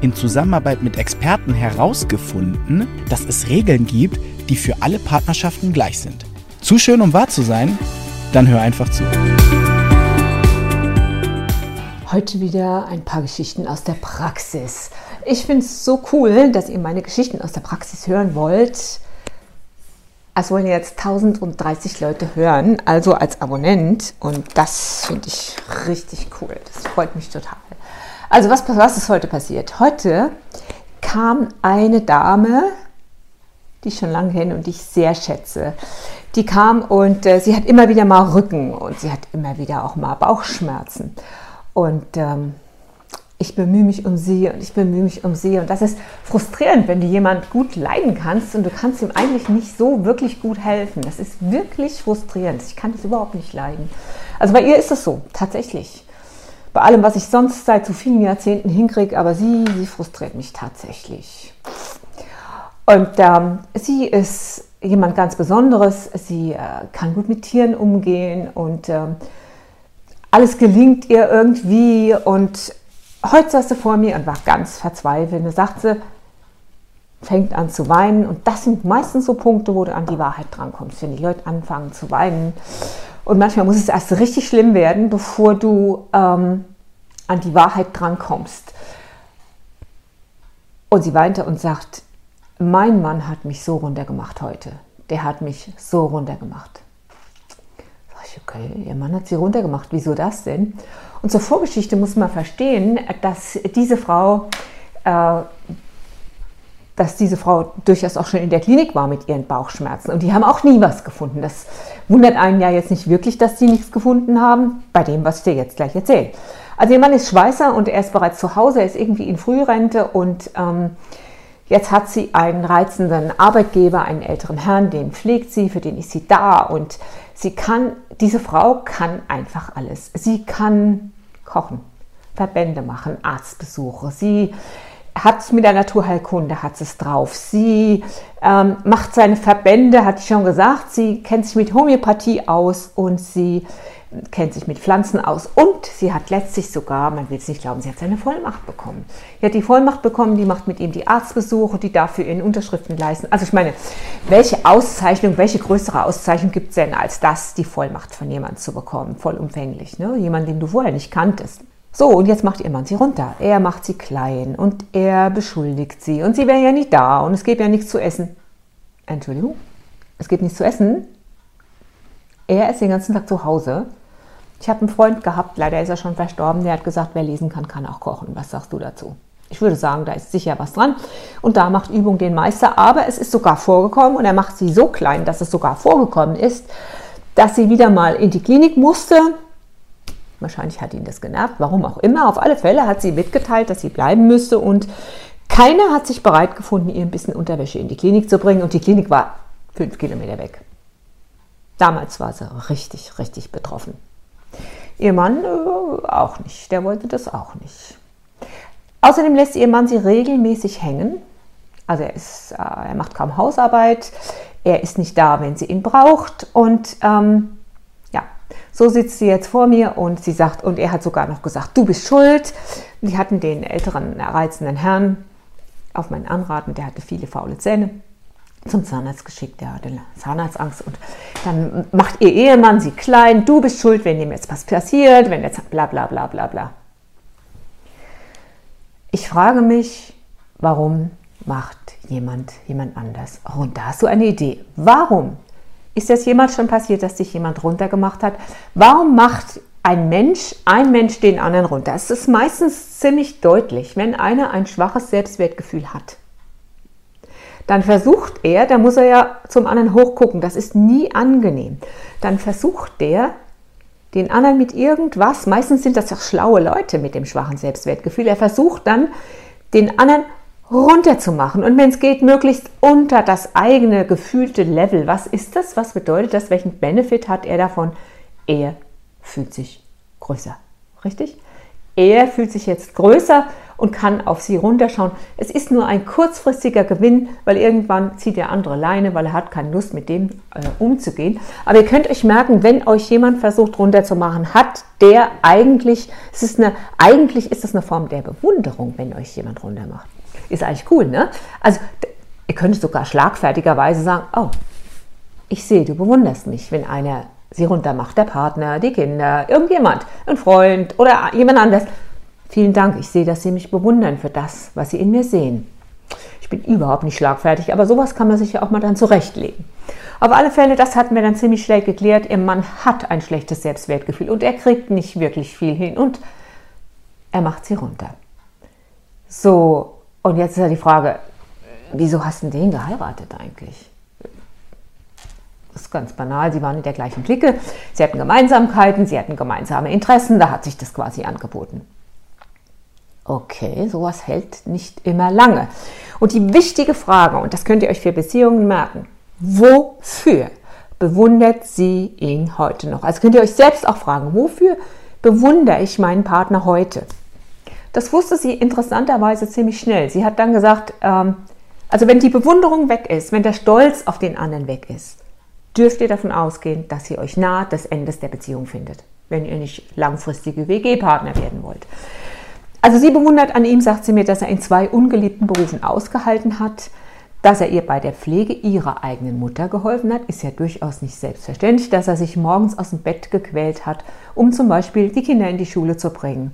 in Zusammenarbeit mit Experten herausgefunden, dass es Regeln gibt, die für alle Partnerschaften gleich sind. Zu schön, um wahr zu sein? Dann hör einfach zu. Heute wieder ein paar Geschichten aus der Praxis. Ich finde es so cool, dass ihr meine Geschichten aus der Praxis hören wollt. Es wollen jetzt 1030 Leute hören, also als Abonnent. Und das finde ich richtig cool. Das freut mich total. Also was, was ist heute passiert? Heute kam eine Dame, die ich schon lange kenne und die ich sehr schätze. Die kam und äh, sie hat immer wieder mal Rücken und sie hat immer wieder auch mal Bauchschmerzen. Und ähm, ich bemühe mich um sie und ich bemühe mich um sie. Und das ist frustrierend, wenn du jemand gut leiden kannst und du kannst ihm eigentlich nicht so wirklich gut helfen. Das ist wirklich frustrierend. Ich kann das überhaupt nicht leiden. Also bei ihr ist es so, tatsächlich. Bei allem, was ich sonst seit so vielen Jahrzehnten hinkriege, aber sie, sie frustriert mich tatsächlich. Und ähm, sie ist jemand ganz Besonderes. Sie äh, kann gut mit Tieren umgehen und ähm, alles gelingt ihr irgendwie. Und heute saß sie vor mir und war ganz verzweifelt. Und sagt sie, fängt an zu weinen. Und das sind meistens so Punkte, wo du an die Wahrheit drankommst, wenn die Leute anfangen zu weinen. Und manchmal muss es erst richtig schlimm werden, bevor du ähm, an die Wahrheit drankommst. Und sie weinte und sagt, mein Mann hat mich so runtergemacht heute. Der hat mich so runtergemacht. Sag ich, okay, ihr Mann hat sie runtergemacht. Wieso das denn? Und zur Vorgeschichte muss man verstehen, dass diese Frau, äh, dass diese Frau durchaus auch schon in der Klinik war mit ihren Bauchschmerzen. Und die haben auch nie was gefunden. Das wundert einen ja jetzt nicht wirklich, dass sie nichts gefunden haben, bei dem, was ich dir jetzt gleich erzähle. Also ihr Mann ist Schweißer und er ist bereits zu Hause, er ist irgendwie in Frührente und ähm, Jetzt hat sie einen reizenden Arbeitgeber, einen älteren Herrn, den pflegt sie, für den ist sie da und sie kann, diese Frau kann einfach alles. Sie kann kochen, Verbände machen, Arztbesuche. Sie hat mit der Naturheilkunde hat es drauf. Sie ähm, macht seine Verbände, hat ich schon gesagt. Sie kennt sich mit Homöopathie aus und sie kennt sich mit Pflanzen aus und sie hat letztlich sogar, man will es nicht glauben, sie hat seine Vollmacht bekommen. Sie hat die Vollmacht bekommen, die macht mit ihm die Arztbesuche, die dafür ihren Unterschriften leisten. Also ich meine, welche Auszeichnung, welche größere Auszeichnung gibt es denn als das, die Vollmacht von jemandem zu bekommen, vollumfänglich, ne? jemand, den du vorher nicht kanntest. So, und jetzt macht ihr Mann sie runter. Er macht sie klein und er beschuldigt sie und sie wäre ja nicht da und es gibt ja nichts zu essen. Entschuldigung, es gibt nichts zu essen? Er ist den ganzen Tag zu Hause. Ich habe einen Freund gehabt, leider ist er schon verstorben, der hat gesagt, wer lesen kann, kann auch kochen. Was sagst du dazu? Ich würde sagen, da ist sicher was dran. Und da macht Übung den Meister. Aber es ist sogar vorgekommen und er macht sie so klein, dass es sogar vorgekommen ist, dass sie wieder mal in die Klinik musste. Wahrscheinlich hat ihn das genervt, warum auch immer. Auf alle Fälle hat sie mitgeteilt, dass sie bleiben müsste und keiner hat sich bereit gefunden, ihr ein bisschen Unterwäsche in die Klinik zu bringen. Und die Klinik war fünf Kilometer weg. Damals war sie richtig, richtig betroffen. Ihr Mann äh, auch nicht, der wollte das auch nicht. Außerdem lässt ihr Mann sie regelmäßig hängen. Also er, ist, äh, er macht kaum Hausarbeit, er ist nicht da, wenn sie ihn braucht. Und ähm, so sitzt sie jetzt vor mir und sie sagt, und er hat sogar noch gesagt, du bist schuld. Die hatten den älteren, reizenden Herrn auf meinen Anraten, der hatte viele faule Zähne zum Zahnarzt geschickt, der hatte Zahnarztangst und dann macht ihr Ehemann sie klein, du bist schuld, wenn ihm jetzt was passiert, wenn jetzt bla bla bla bla bla. Ich frage mich, warum macht jemand jemand anders? Oh, und da hast du eine Idee. Warum? Ist das jemand schon passiert, dass sich jemand runtergemacht hat? Warum macht ein Mensch, ein Mensch den anderen runter? Es ist meistens ziemlich deutlich, wenn einer ein schwaches Selbstwertgefühl hat dann versucht er, da muss er ja zum anderen hochgucken, das ist nie angenehm, dann versucht der, den anderen mit irgendwas, meistens sind das auch schlaue Leute mit dem schwachen Selbstwertgefühl, er versucht dann, den anderen runter zu machen und wenn es geht, möglichst unter das eigene gefühlte Level. Was ist das? Was bedeutet das? Welchen Benefit hat er davon? Er fühlt sich größer. Richtig? Er fühlt sich jetzt größer und kann auf sie runterschauen. Es ist nur ein kurzfristiger Gewinn, weil irgendwann zieht der andere Leine, weil er hat keine Lust mit dem äh, umzugehen. Aber ihr könnt euch merken, wenn euch jemand versucht runterzumachen, hat der eigentlich, es ist eine, eigentlich ist das eine Form der Bewunderung, wenn euch jemand runtermacht. Ist eigentlich cool, ne? Also ihr könnt sogar schlagfertigerweise sagen, oh, ich sehe, du bewunderst mich, wenn einer sie runtermacht, der Partner, die Kinder, irgendjemand, ein Freund oder jemand anders. Vielen Dank, ich sehe, dass Sie mich bewundern für das, was Sie in mir sehen. Ich bin überhaupt nicht schlagfertig, aber sowas kann man sich ja auch mal dann zurechtlegen. Auf alle Fälle, das hatten wir dann ziemlich schnell geklärt. Ihr Mann hat ein schlechtes Selbstwertgefühl und er kriegt nicht wirklich viel hin und er macht sie runter. So, und jetzt ist ja die Frage, wieso hast du den geheiratet eigentlich? Das ist ganz banal, sie waren in der gleichen Clique, sie hatten Gemeinsamkeiten, sie hatten gemeinsame Interessen, da hat sich das quasi angeboten. Okay, sowas hält nicht immer lange. Und die wichtige Frage, und das könnt ihr euch für Beziehungen merken, wofür bewundert sie ihn heute noch? Also könnt ihr euch selbst auch fragen, wofür bewundere ich meinen Partner heute? Das wusste sie interessanterweise ziemlich schnell. Sie hat dann gesagt, ähm, also wenn die Bewunderung weg ist, wenn der Stolz auf den anderen weg ist, dürft ihr davon ausgehen, dass ihr euch nahe des Endes der Beziehung findet, wenn ihr nicht langfristige WG-Partner werden wollt. Also sie bewundert an ihm, sagt sie mir, dass er in zwei ungeliebten Berufen ausgehalten hat, dass er ihr bei der Pflege ihrer eigenen Mutter geholfen hat, ist ja durchaus nicht selbstverständlich, dass er sich morgens aus dem Bett gequält hat, um zum Beispiel die Kinder in die Schule zu bringen.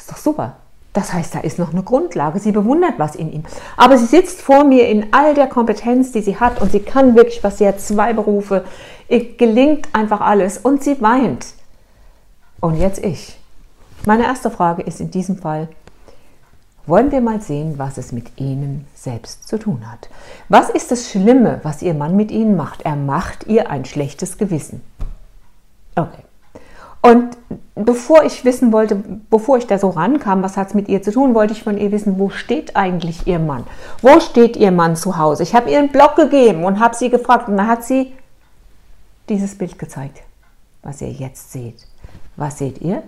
Ist doch super. Das heißt, da ist noch eine Grundlage. Sie bewundert was in ihm. Aber sie sitzt vor mir in all der Kompetenz, die sie hat und sie kann wirklich was. Sie hat zwei Berufe. Ihr gelingt einfach alles und sie weint. Und jetzt ich. Meine erste Frage ist in diesem Fall, wollen wir mal sehen, was es mit Ihnen selbst zu tun hat. Was ist das Schlimme, was Ihr Mann mit Ihnen macht? Er macht ihr ein schlechtes Gewissen. Okay. Und bevor ich wissen wollte, bevor ich da so rankam, was hat es mit ihr zu tun, wollte ich von ihr wissen, wo steht eigentlich ihr Mann? Wo steht ihr Mann zu Hause? Ich habe ihr einen Blog gegeben und habe sie gefragt und dann hat sie dieses Bild gezeigt, was ihr jetzt seht. Was seht ihr?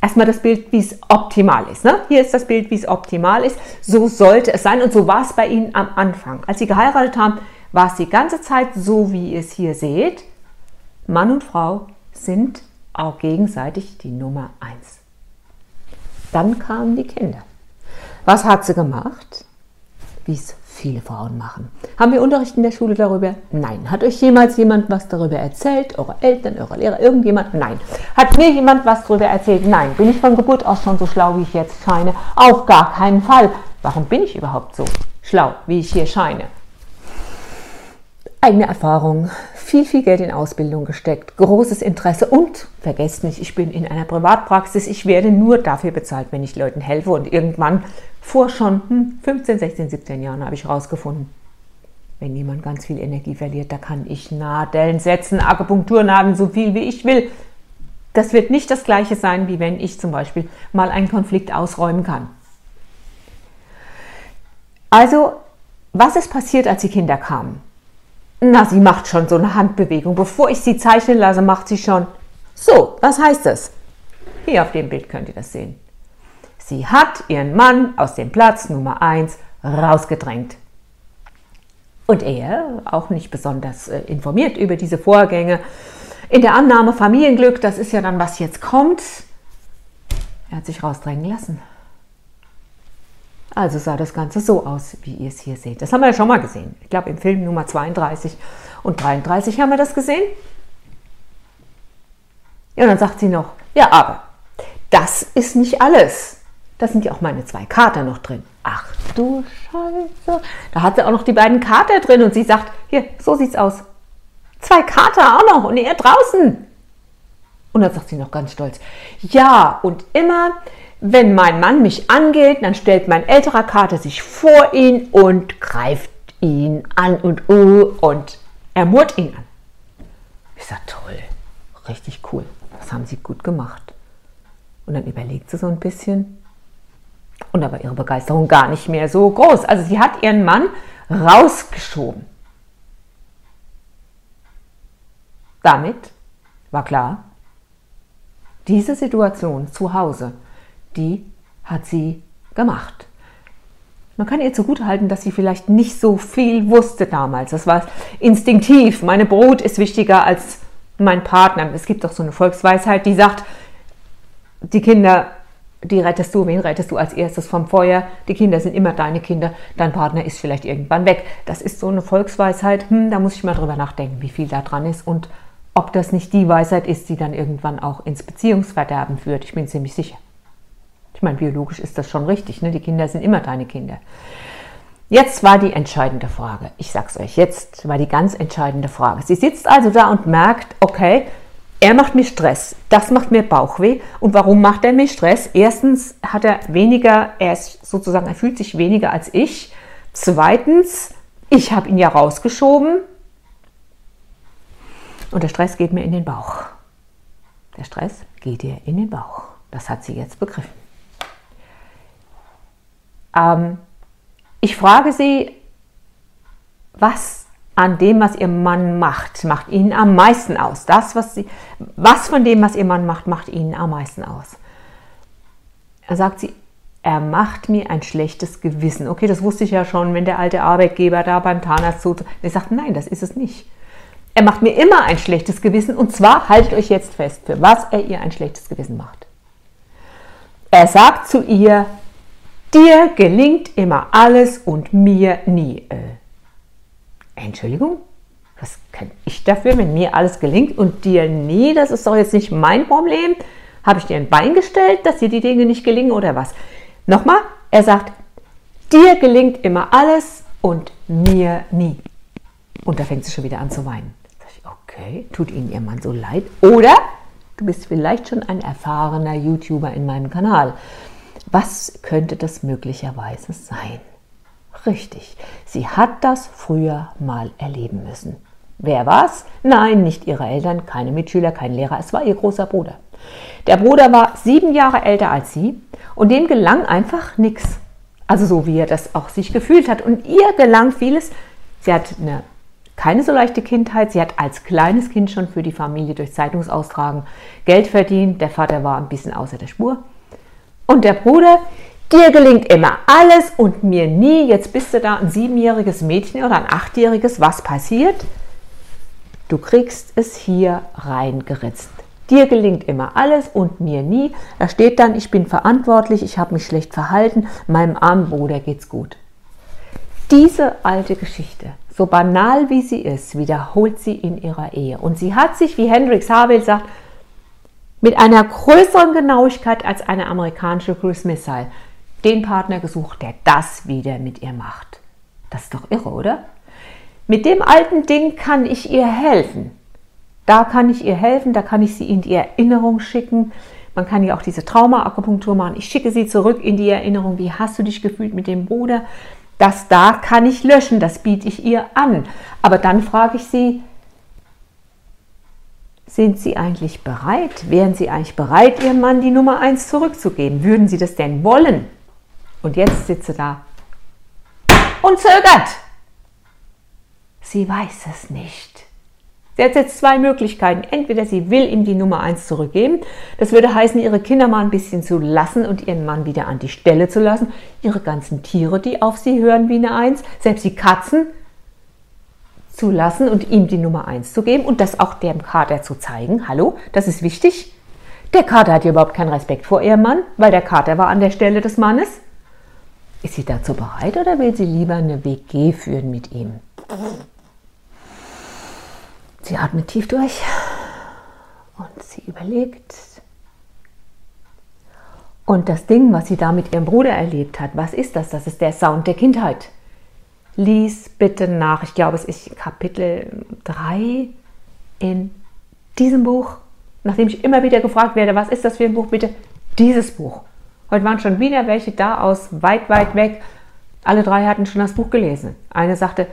Erstmal das Bild, wie es optimal ist. Ne? Hier ist das Bild, wie es optimal ist. So sollte es sein und so war es bei ihnen am Anfang. Als sie geheiratet haben, war es die ganze Zeit so, wie ihr es hier seht. Mann und Frau sind auch gegenseitig die Nummer eins. Dann kamen die Kinder. Was hat sie gemacht? Wie es viele Frauen machen. Haben wir Unterricht in der Schule darüber? Nein. Hat euch jemals jemand was darüber erzählt? Eure Eltern, eure Lehrer, irgendjemand? Nein. Hat mir jemand was darüber erzählt? Nein. Bin ich von Geburt aus schon so schlau, wie ich jetzt scheine? Auf gar keinen Fall. Warum bin ich überhaupt so schlau, wie ich hier scheine? Eigene Erfahrung, viel, viel Geld in Ausbildung gesteckt, großes Interesse und vergesst nicht, ich bin in einer Privatpraxis, ich werde nur dafür bezahlt, wenn ich Leuten helfe und irgendwann vor schon 15, 16, 17 Jahren habe ich herausgefunden, wenn jemand ganz viel Energie verliert, da kann ich Nadeln setzen, Akupunkturnadeln, so viel wie ich will. Das wird nicht das gleiche sein, wie wenn ich zum Beispiel mal einen Konflikt ausräumen kann. Also, was ist passiert, als die Kinder kamen? Na, sie macht schon so eine Handbewegung. Bevor ich sie zeichnen lasse, macht sie schon. So, was heißt das? Hier auf dem Bild könnt ihr das sehen. Sie hat ihren Mann aus dem Platz Nummer 1 rausgedrängt. Und er, auch nicht besonders äh, informiert über diese Vorgänge, in der Annahme Familienglück, das ist ja dann, was jetzt kommt, er hat sich rausdrängen lassen. Also sah das Ganze so aus, wie ihr es hier seht. Das haben wir ja schon mal gesehen. Ich glaube, im Film Nummer 32 und 33 haben wir das gesehen. Ja, und dann sagt sie noch, ja, aber das ist nicht alles. Da sind ja auch meine zwei Kater noch drin. Ach du Scheiße. Da hat sie auch noch die beiden Kater drin und sie sagt, hier, so sieht's aus. Zwei Kater auch noch und er draußen. Und dann sagt sie noch ganz stolz, ja, und immer, wenn mein Mann mich angeht, dann stellt mein älterer Kater sich vor ihn und greift ihn an und uh, und ermurrt ihn an. Ich sage, toll, richtig cool, das haben sie gut gemacht. Und dann überlegt sie so ein bisschen, Und da war ihre Begeisterung gar nicht mehr so groß. Also sie hat ihren Mann rausgeschoben. Damit war klar, diese Situation zu Hause, die hat sie gemacht. Man kann ihr zugutehalten, dass sie vielleicht nicht so viel wusste damals. Das war instinktiv. Meine Brot ist wichtiger als mein Partner. Es gibt doch so eine Volksweisheit, die sagt, die Kinder die rettest du. Wen rettest du als erstes vom Feuer? Die Kinder sind immer deine Kinder. Dein Partner ist vielleicht irgendwann weg. Das ist so eine Volksweisheit. Hm, da muss ich mal drüber nachdenken, wie viel da dran ist und ob das nicht die Weisheit ist, die dann irgendwann auch ins Beziehungsverderben führt. Ich bin ziemlich sicher. Ich meine, biologisch ist das schon richtig. Ne? Die Kinder sind immer deine Kinder. Jetzt war die entscheidende Frage. Ich sag's euch, jetzt war die ganz entscheidende Frage. Sie sitzt also da und merkt, okay, er macht mir Stress. Das macht mir Bauchweh. Und warum macht er mir Stress? Erstens hat er weniger, er ist sozusagen, er fühlt sich weniger als ich. Zweitens, ich habe ihn ja rausgeschoben. Und der Stress geht mir in den Bauch. Der Stress geht ihr in den Bauch. Das hat sie jetzt begriffen. Ähm, ich frage sie, was an dem, was ihr Mann macht, macht ihnen am meisten aus. Das, was, sie, was von dem, was ihr Mann macht, macht ihnen am meisten aus. Er sagt sie, er macht mir ein schlechtes Gewissen. Okay, das wusste ich ja schon, wenn der alte Arbeitgeber da beim Zahnarzt tut. Er sagt, nein, das ist es nicht. Er macht mir immer ein schlechtes Gewissen und zwar, haltet euch jetzt fest, für was er ihr ein schlechtes Gewissen macht. Er sagt zu ihr, dir gelingt immer alles und mir nie. Äh, Entschuldigung, was kann ich dafür, wenn mir alles gelingt und dir nie? Das ist doch jetzt nicht mein Problem. Habe ich dir ein Bein gestellt, dass dir die Dinge nicht gelingen oder was? Nochmal, er sagt, dir gelingt immer alles und mir nie. Und da fängt sie schon wieder an zu weinen. Okay, tut Ihnen Ihr Mann so leid? Oder du bist vielleicht schon ein erfahrener YouTuber in meinem Kanal. Was könnte das möglicherweise sein? Richtig, sie hat das früher mal erleben müssen. Wer war's? Nein, nicht ihre Eltern, keine Mitschüler, kein Lehrer, es war ihr großer Bruder. Der Bruder war sieben Jahre älter als sie und dem gelang einfach nichts. Also so wie er das auch sich gefühlt hat. Und ihr gelang vieles. Sie hat eine, keine so leichte Kindheit. Sie hat als kleines Kind schon für die Familie durch Zeitungsaustragen Geld verdient. Der Vater war ein bisschen außer der Spur. Und der Bruder, Dir gelingt immer alles und mir nie. Jetzt bist du da ein siebenjähriges Mädchen oder ein achtjähriges. Was passiert? Du kriegst es hier reingeritzt. Dir gelingt immer alles und mir nie. Da steht dann, ich bin verantwortlich, ich habe mich schlecht verhalten, meinem armen Bruder geht's gut. Diese alte Geschichte, so banal wie sie ist, wiederholt sie in ihrer Ehe. Und sie hat sich, wie Hendrix Harville sagt, mit einer größeren Genauigkeit als eine amerikanische Cruise Missile den Partner gesucht, der das wieder mit ihr macht. Das ist doch irre, oder? Mit dem alten Ding kann ich ihr helfen. Da kann ich ihr helfen, da kann ich sie in die Erinnerung schicken. Man kann ja auch diese Trauma-Akupunktur machen. Ich schicke sie zurück in die Erinnerung. Wie hast du dich gefühlt mit dem Bruder? Das da kann ich löschen, das biete ich ihr an. Aber dann frage ich sie, sind Sie eigentlich bereit? Wären Sie eigentlich bereit, Ihrem Mann die Nummer 1 zurückzugeben? Würden Sie das denn wollen? Und jetzt sitzt sie da und zögert. Sie weiß es nicht. Sie hat jetzt zwei Möglichkeiten. Entweder sie will ihm die Nummer 1 zurückgeben. Das würde heißen, ihre Kinder mal ein bisschen zu lassen und ihren Mann wieder an die Stelle zu lassen. Ihre ganzen Tiere, die auf sie hören wie eine 1, selbst die Katzen zu lassen und ihm die Nummer 1 zu geben und das auch dem Kater zu zeigen. Hallo, das ist wichtig. Der Kater hat ja überhaupt keinen Respekt vor ihrem Mann, weil der Kater war an der Stelle des Mannes. Ist sie dazu bereit oder will sie lieber eine WG führen mit ihm? Sie atmet tief durch und sie überlegt. Und das Ding, was sie da mit ihrem Bruder erlebt hat, was ist das? Das ist der Sound der Kindheit. Lies bitte nach, ich glaube, es ist Kapitel 3 in diesem Buch. Nachdem ich immer wieder gefragt werde, was ist das für ein Buch, bitte dieses Buch. Heute waren schon wieder welche da aus weit, weit weg. Alle drei hatten schon das Buch gelesen. Eine sagte,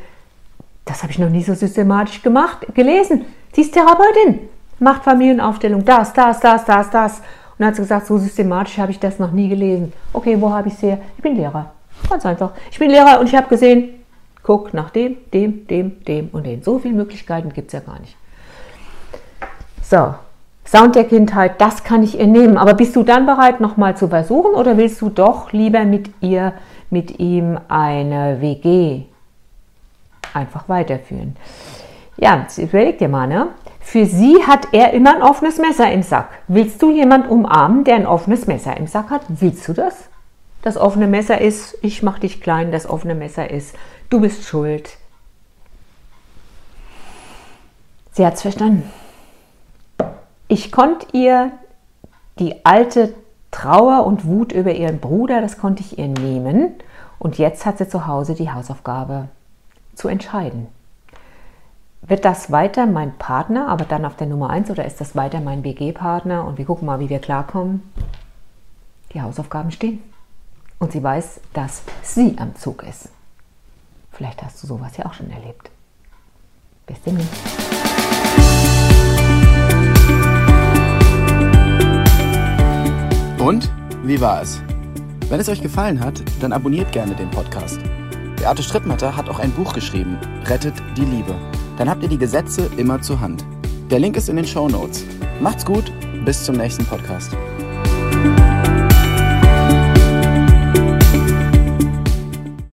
das habe ich noch nie so systematisch gemacht, gelesen. Sie ist Therapeutin, macht Familienaufstellung, das, das, das, das, das. dann hat sie gesagt, so systematisch habe ich das noch nie gelesen. Okay, wo habe ich es her? Ich bin Lehrer. Ganz einfach. Ich bin Lehrer und ich habe gesehen, guck nach dem, dem, dem, dem und dem. So viele Möglichkeiten gibt es ja gar nicht. So, Sound der Kindheit, das kann ich ihr nehmen. Aber bist du dann bereit, nochmal zu versuchen oder willst du doch lieber mit ihr, mit ihm eine WG einfach weiterführen? Ja, überleg dir mal, ne? Für sie hat er immer ein offenes Messer im Sack. Willst du jemanden umarmen, der ein offenes Messer im Sack hat? Willst du das? Das offene Messer ist, ich mach dich klein, das offene Messer ist, du bist schuld. Sie hat es verstanden. Ich konnte ihr die alte Trauer und Wut über ihren Bruder, das konnte ich ihr nehmen. Und jetzt hat sie zu Hause die Hausaufgabe zu entscheiden. Wird das weiter mein Partner, aber dann auf der Nummer 1 oder ist das weiter mein BG-Partner und wir gucken mal, wie wir klarkommen? Die Hausaufgaben stehen. Und sie weiß, dass sie am Zug ist. Vielleicht hast du sowas ja auch schon erlebt. Bis demnächst. Und wie war es? Wenn es euch gefallen hat, dann abonniert gerne den Podcast. Beate Strittmatter hat auch ein Buch geschrieben, Rettet die Liebe. Dann habt ihr die Gesetze immer zur Hand. Der Link ist in den Show Notes. Macht's gut, bis zum nächsten Podcast.